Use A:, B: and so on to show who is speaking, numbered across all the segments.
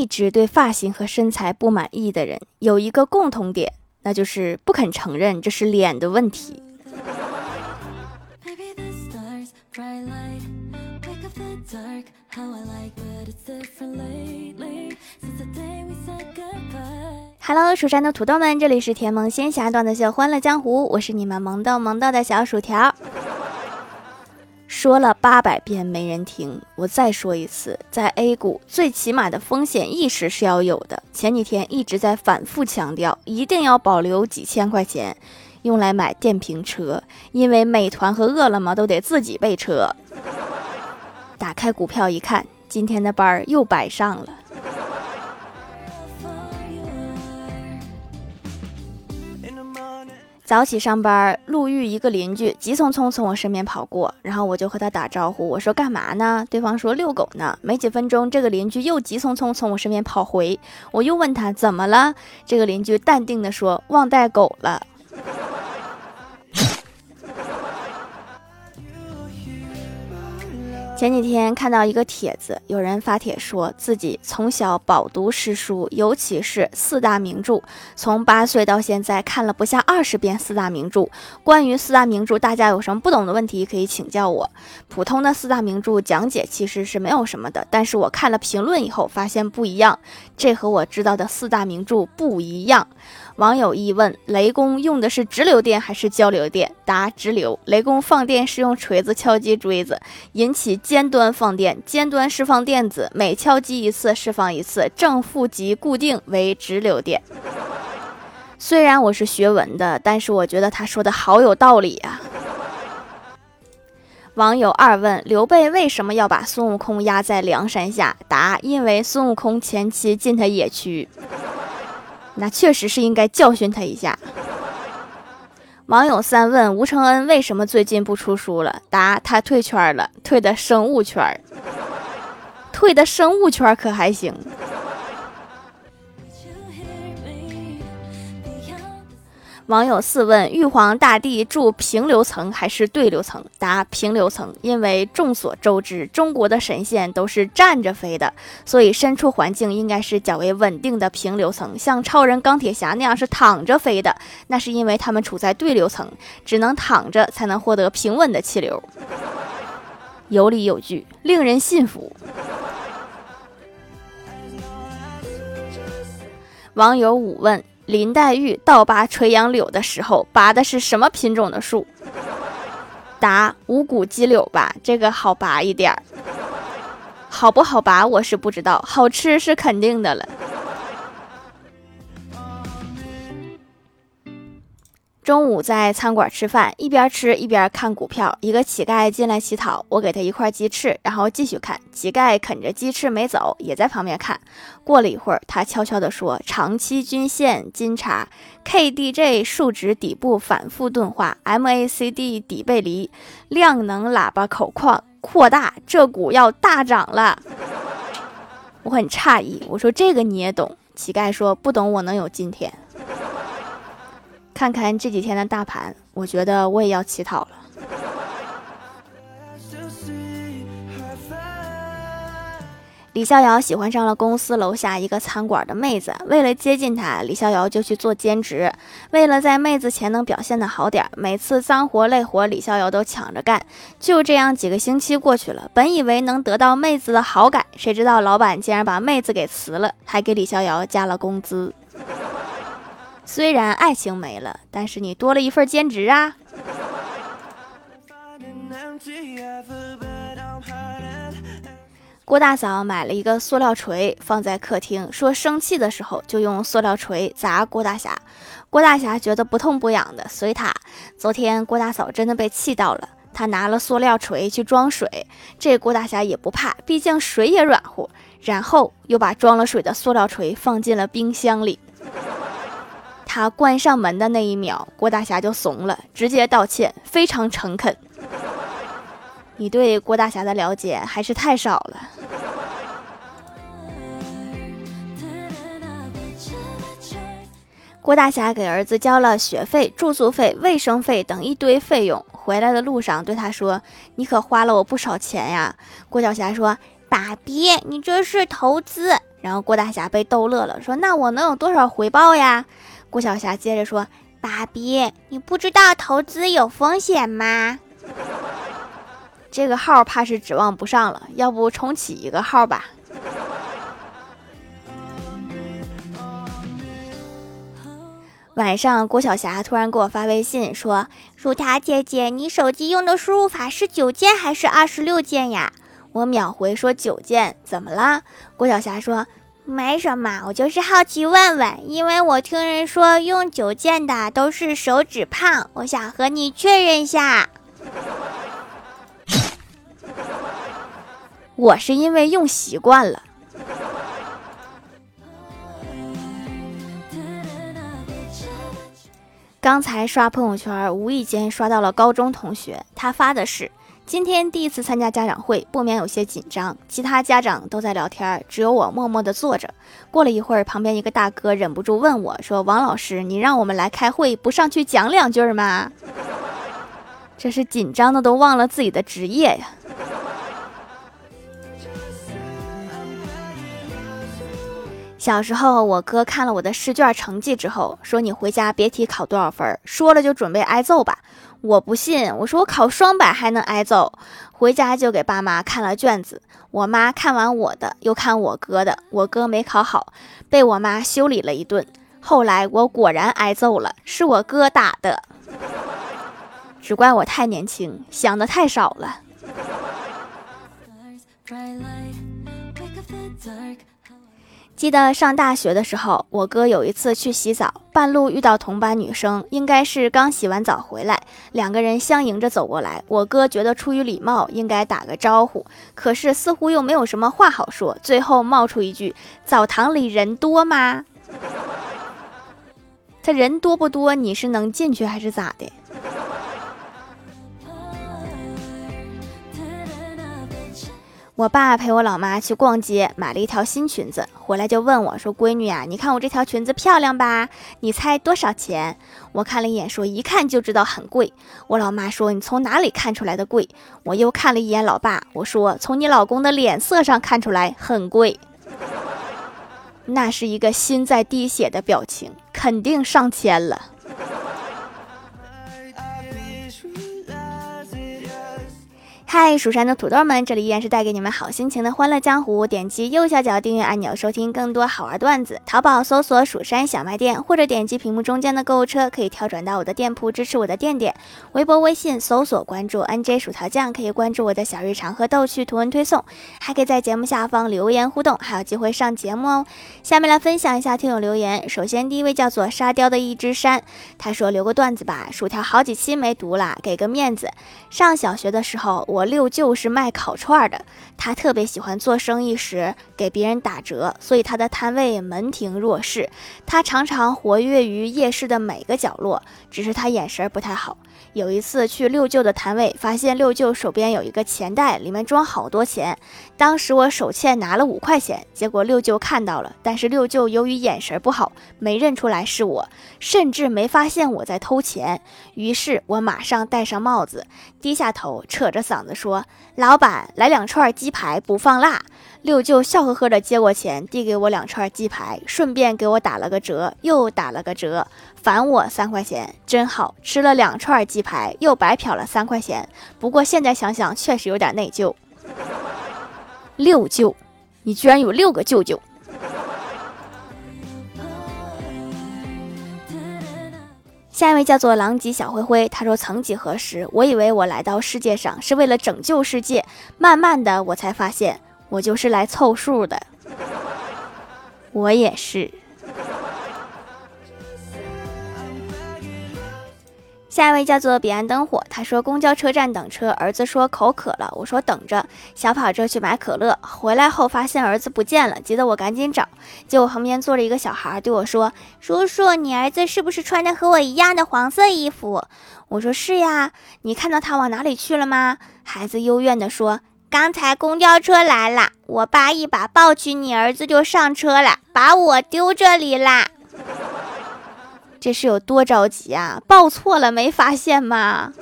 A: 一直对发型和身材不满意的人有一个共同点，那就是不肯承认这是脸的问题。Hello，蜀山的土豆们，这里是甜萌仙侠段子秀《欢乐江湖》，我是你们萌豆萌豆的小薯条。说了八百遍没人听，我再说一次，在 A 股最起码的风险意识是要有的。前几天一直在反复强调，一定要保留几千块钱用来买电瓶车，因为美团和饿了么都得自己备车。打开股票一看，今天的班儿又白上了。早起上班，路遇一个邻居，急匆匆从我身边跑过，然后我就和他打招呼，我说干嘛呢？对方说遛狗呢。没几分钟，这个邻居又急匆匆从我身边跑回，我又问他怎么了？这个邻居淡定的说忘带狗了。前几天看到一个帖子，有人发帖说自己从小饱读诗书，尤其是四大名著，从八岁到现在看了不下二十遍四大名著。关于四大名著，大家有什么不懂的问题可以请教我。普通的四大名著讲解其实是没有什么的，但是我看了评论以后发现不一样，这和我知道的四大名著不一样。网友一问：雷公用的是直流电还是交流电？答：直流。雷公放电是用锤子敲击锥子，引起尖端放电，尖端释放电子，每敲击一次释放一次，正负极固定为直流电。虽然我是学文的，但是我觉得他说的好有道理啊。网友二问：刘备为什么要把孙悟空压在梁山下？答：因为孙悟空前期进他野区。那确实是应该教训他一下。网友三问吴承恩为什么最近不出书了？答：他退圈了，退的生物圈，退的生物圈可还行。网友四问：玉皇大帝住平流层还是对流层？答：平流层。因为众所周知，中国的神仙都是站着飞的，所以身处环境应该是较为稳定的平流层。像超人、钢铁侠那样是躺着飞的，那是因为他们处在对流层，只能躺着才能获得平稳的气流。有理有据，令人信服。网友五问。林黛玉倒拔垂杨柳的时候，拔的是什么品种的树？答：无骨鸡柳吧，这个好拔一点儿。好不好拔我是不知道，好吃是肯定的了。中午在餐馆吃饭，一边吃一边看股票。一个乞丐进来乞讨，我给他一块鸡翅，然后继续看。乞丐啃着鸡翅没走，也在旁边看。过了一会儿，他悄悄地说：“长期均线金叉，KDJ 数值底部反复钝化，MACD 底背离，量能喇叭口框扩大，这股要大涨了。”我很诧异，我说：“这个你也懂？”乞丐说：“不懂，我能有今天。”看看这几天的大盘，我觉得我也要乞讨了。李逍遥喜欢上了公司楼下一个餐馆的妹子，为了接近她，李逍遥就去做兼职。为了在妹子前能表现的好点，每次脏活累活，李逍遥都抢着干。就这样几个星期过去了，本以为能得到妹子的好感，谁知道老板竟然把妹子给辞了，还给李逍遥加了工资。虽然爱情没了，但是你多了一份兼职啊！郭大嫂买了一个塑料锤放在客厅，说生气的时候就用塑料锤砸郭大侠。郭大侠觉得不痛不痒的，随他。昨天郭大嫂真的被气到了，他拿了塑料锤去装水，这郭大侠也不怕，毕竟水也软乎。然后又把装了水的塑料锤放进了冰箱里。他关上门的那一秒，郭大侠就怂了，直接道歉，非常诚恳。你对郭大侠的了解还是太少了。郭大侠给儿子交了学费、住宿费、卫生费等一堆费用，回来的路上对他说：“你可花了我不少钱呀。”郭小侠说：“爸比，你这是投资，然后郭大侠被逗乐了，说：“那我能有多少回报呀？”郭晓霞接着说：“爸比，你不知道投资有风险吗？这个号怕是指望不上了，要不重启一个号吧。”晚上，郭晓霞突然给我发微信说：“薯条姐姐，你手机用的输入法是九键还是二十六键呀？”我秒回说：“九键。”怎么啦？郭晓霞说：“没什么，我就是好奇问问，因为我听人说用九键的都是手指胖，我想和你确认一下。”我是因为用习惯了。刚才刷朋友圈，无意间刷到了高中同学，他发的是今天第一次参加家长会，不免有些紧张。其他家长都在聊天，只有我默默地坐着。过了一会儿，旁边一个大哥忍不住问我说：“王老师，你让我们来开会，不上去讲两句吗？” 这是紧张的都忘了自己的职业呀。小时候，我哥看了我的试卷成绩之后，说：“你回家别提考多少分，说了就准备挨揍吧。”我不信，我说：“我考双百还能挨揍？”回家就给爸妈看了卷子，我妈看完我的，又看我哥的，我哥没考好，被我妈修理了一顿。后来我果然挨揍了，是我哥打的，只怪我太年轻，想的太少了。记得上大学的时候，我哥有一次去洗澡，半路遇到同班女生，应该是刚洗完澡回来，两个人相迎着走过来。我哥觉得出于礼貌，应该打个招呼，可是似乎又没有什么话好说，最后冒出一句：“澡堂里人多吗？”他人多不多？你是能进去还是咋的？我爸陪我老妈去逛街，买了一条新裙子，回来就问我说：“闺女啊，你看我这条裙子漂亮吧？你猜多少钱？”我看了一眼，说：“一看就知道很贵。”我老妈说：“你从哪里看出来的贵？”我又看了一眼老爸，我说：“从你老公的脸色上看出来很贵。”那是一个心在滴血的表情，肯定上千了。嗨，蜀山的土豆们，这里依然是带给你们好心情的欢乐江湖。点击右下角订阅按钮，收听更多好玩段子。淘宝搜索“蜀山小卖店”，或者点击屏幕中间的购物车，可以跳转到我的店铺，支持我的店店。微博、微信搜索关注 “nj 薯条酱”，可以关注我的小日常和逗趣图文推送，还可以在节目下方留言互动，还有机会上节目哦。下面来分享一下听友留言。首先，第一位叫做沙雕的一只山，他说留个段子吧，薯条好几期没读了，给个面子。上小学的时候，我。我六舅是卖烤串的，他特别喜欢做生意时给别人打折，所以他的摊位门庭若市。他常常活跃于夜市的每个角落，只是他眼神不太好。有一次去六舅的摊位，发现六舅手边有一个钱袋，里面装好多钱。当时我手欠拿了五块钱，结果六舅看到了，但是六舅由于眼神不好，没认出来是我，甚至没发现我在偷钱。于是我马上戴上帽子，低下头，扯着嗓子说：“老板，来两串鸡排，不放辣。”六舅笑呵呵地接过钱，递给我两串鸡排，顺便给我打了个折，又打了个折。返我三块钱，真好吃了两串鸡排，又白嫖了三块钱。不过现在想想，确实有点内疚。六舅，你居然有六个舅舅！下一位叫做狼藉小灰灰，他说：“曾几何时，我以为我来到世界上是为了拯救世界，慢慢的，我才发现我就是来凑数的。我也是。”下一位叫做彼岸灯火，他说公交车站等车，儿子说口渴了，我说等着，小跑着去买可乐，回来后发现儿子不见了，急得我赶紧找，结果旁边坐着一个小孩对我说：“叔叔，你儿子是不是穿的和我一样的黄色衣服？”我说：“是呀，你看到他往哪里去了吗？”孩子幽怨地说：“刚才公交车来了，我爸一把抱起你儿子就上车了，把我丢这里啦。”这是有多着急啊！抱错了没发现吗？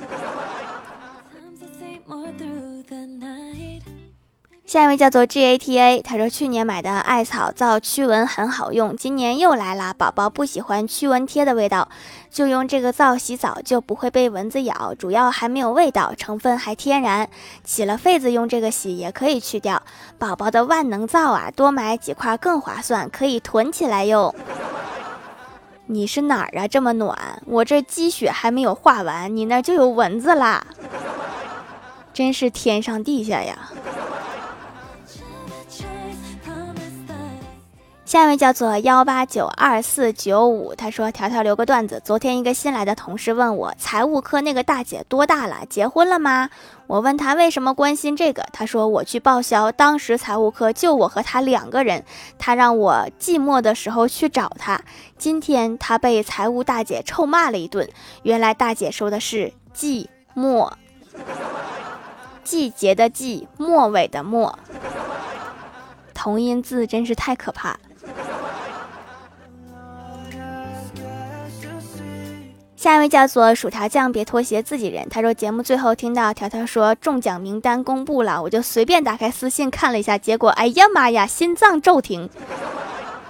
A: 下一位叫做 G A T A，他说去年买的艾草皂驱蚊很好用，今年又来了。宝宝不喜欢驱蚊贴的味道，就用这个皂洗澡就不会被蚊子咬，主要还没有味道，成分还天然。起了痱子用这个洗也可以去掉。宝宝的万能皂啊，多买几块更划算，可以囤起来用。你是哪儿啊？这么暖，我这积雪还没有化完，你那就有蚊子啦，真是天上地下呀！下一位叫做幺八九二四九五，他说：“条条留个段子。昨天一个新来的同事问我，财务科那个大姐多大了，结婚了吗？我问他为什么关心这个，他说我去报销，当时财务科就我和他两个人，他让我寂寞的时候去找他。今天他被财务大姐臭骂了一顿，原来大姐说的是寂寞，季节的季，末尾的末，同音字真是太可怕。”下一位叫做薯条酱，别拖鞋，自己人。他说节目最后听到条条说中奖名单公布了，我就随便打开私信看了一下，结果哎呀妈呀，心脏骤停！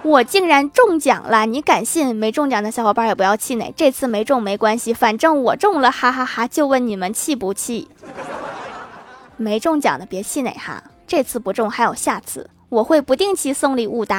A: 我竟然中奖了，你敢信？没中奖的小伙伴也不要气馁，这次没中没关系，反正我中了，哈哈哈！就问你们气不气？没中奖的别气馁哈，这次不中还有下次，我会不定期送礼物的。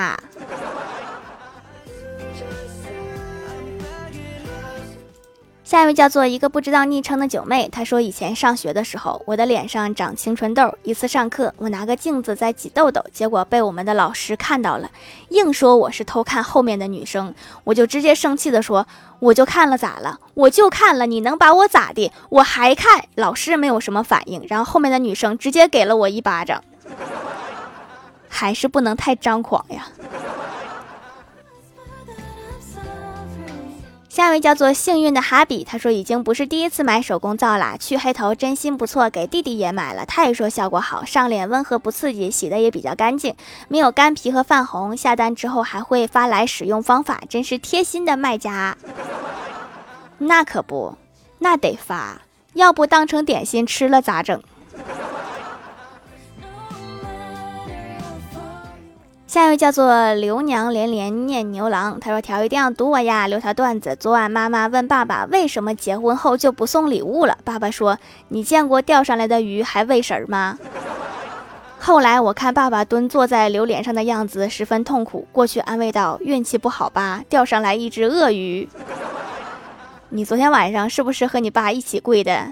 A: 下一位叫做一个不知道昵称的九妹，她说以前上学的时候，我的脸上长青春痘。一次上课，我拿个镜子在挤痘痘，结果被我们的老师看到了，硬说我是偷看后面的女生。我就直接生气的说，我就看了咋了？我就看了，你能把我咋的？我还看。老师没有什么反应，然后后面的女生直接给了我一巴掌。还是不能太张狂呀。下一位叫做幸运的哈比，他说已经不是第一次买手工皂啦，去黑头真心不错，给弟弟也买了，他也说效果好，上脸温和不刺激，洗的也比较干净，没有干皮和泛红。下单之后还会发来使用方法，真是贴心的卖家。那可不，那得发，要不当成点心吃了咋整？下一位叫做刘娘连连念牛郎，他说：“条一定要读我呀，留条段子。昨晚妈妈问爸爸为什么结婚后就不送礼物了，爸爸说：你见过钓上来的鱼还喂食吗？后来我看爸爸蹲坐在榴莲上的样子十分痛苦，过去安慰道：运气不好吧，钓上来一只鳄鱼。你昨天晚上是不是和你爸一起跪的？”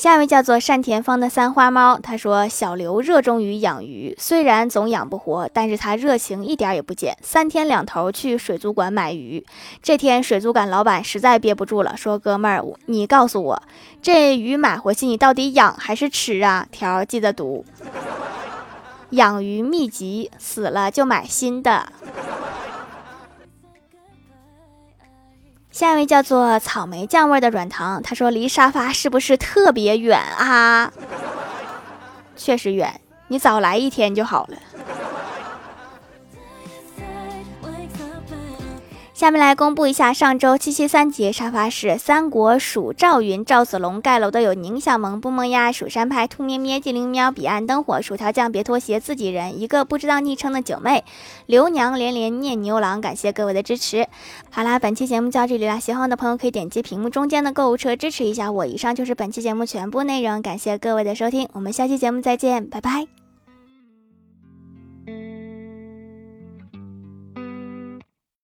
A: 下一位叫做单田芳的三花猫，他说：“小刘热衷于养鱼，虽然总养不活，但是他热情一点也不减，三天两头去水族馆买鱼。这天，水族馆老板实在憋不住了，说：‘哥们儿，你告诉我，这鱼买回去你到底养还是吃啊？’条记得读，养鱼秘籍，死了就买新的。”下一位叫做草莓酱味的软糖，他说离沙发是不是特别远啊？确实远，你早来一天就好了。下面来公布一下上周七七三节沙发是三国蜀赵云赵子龙盖楼的有宁小萌不萌呀蜀山派兔咩咩精灵喵彼岸灯火薯条酱别拖鞋自己人一个不知道昵称的九妹刘娘连连念牛郎感谢各位的支持。好啦，本期节目就到这里啦，喜欢的朋友可以点击屏幕中间的购物车支持一下我。以上就是本期节目全部内容，感谢各位的收听，我们下期节目再见，拜拜。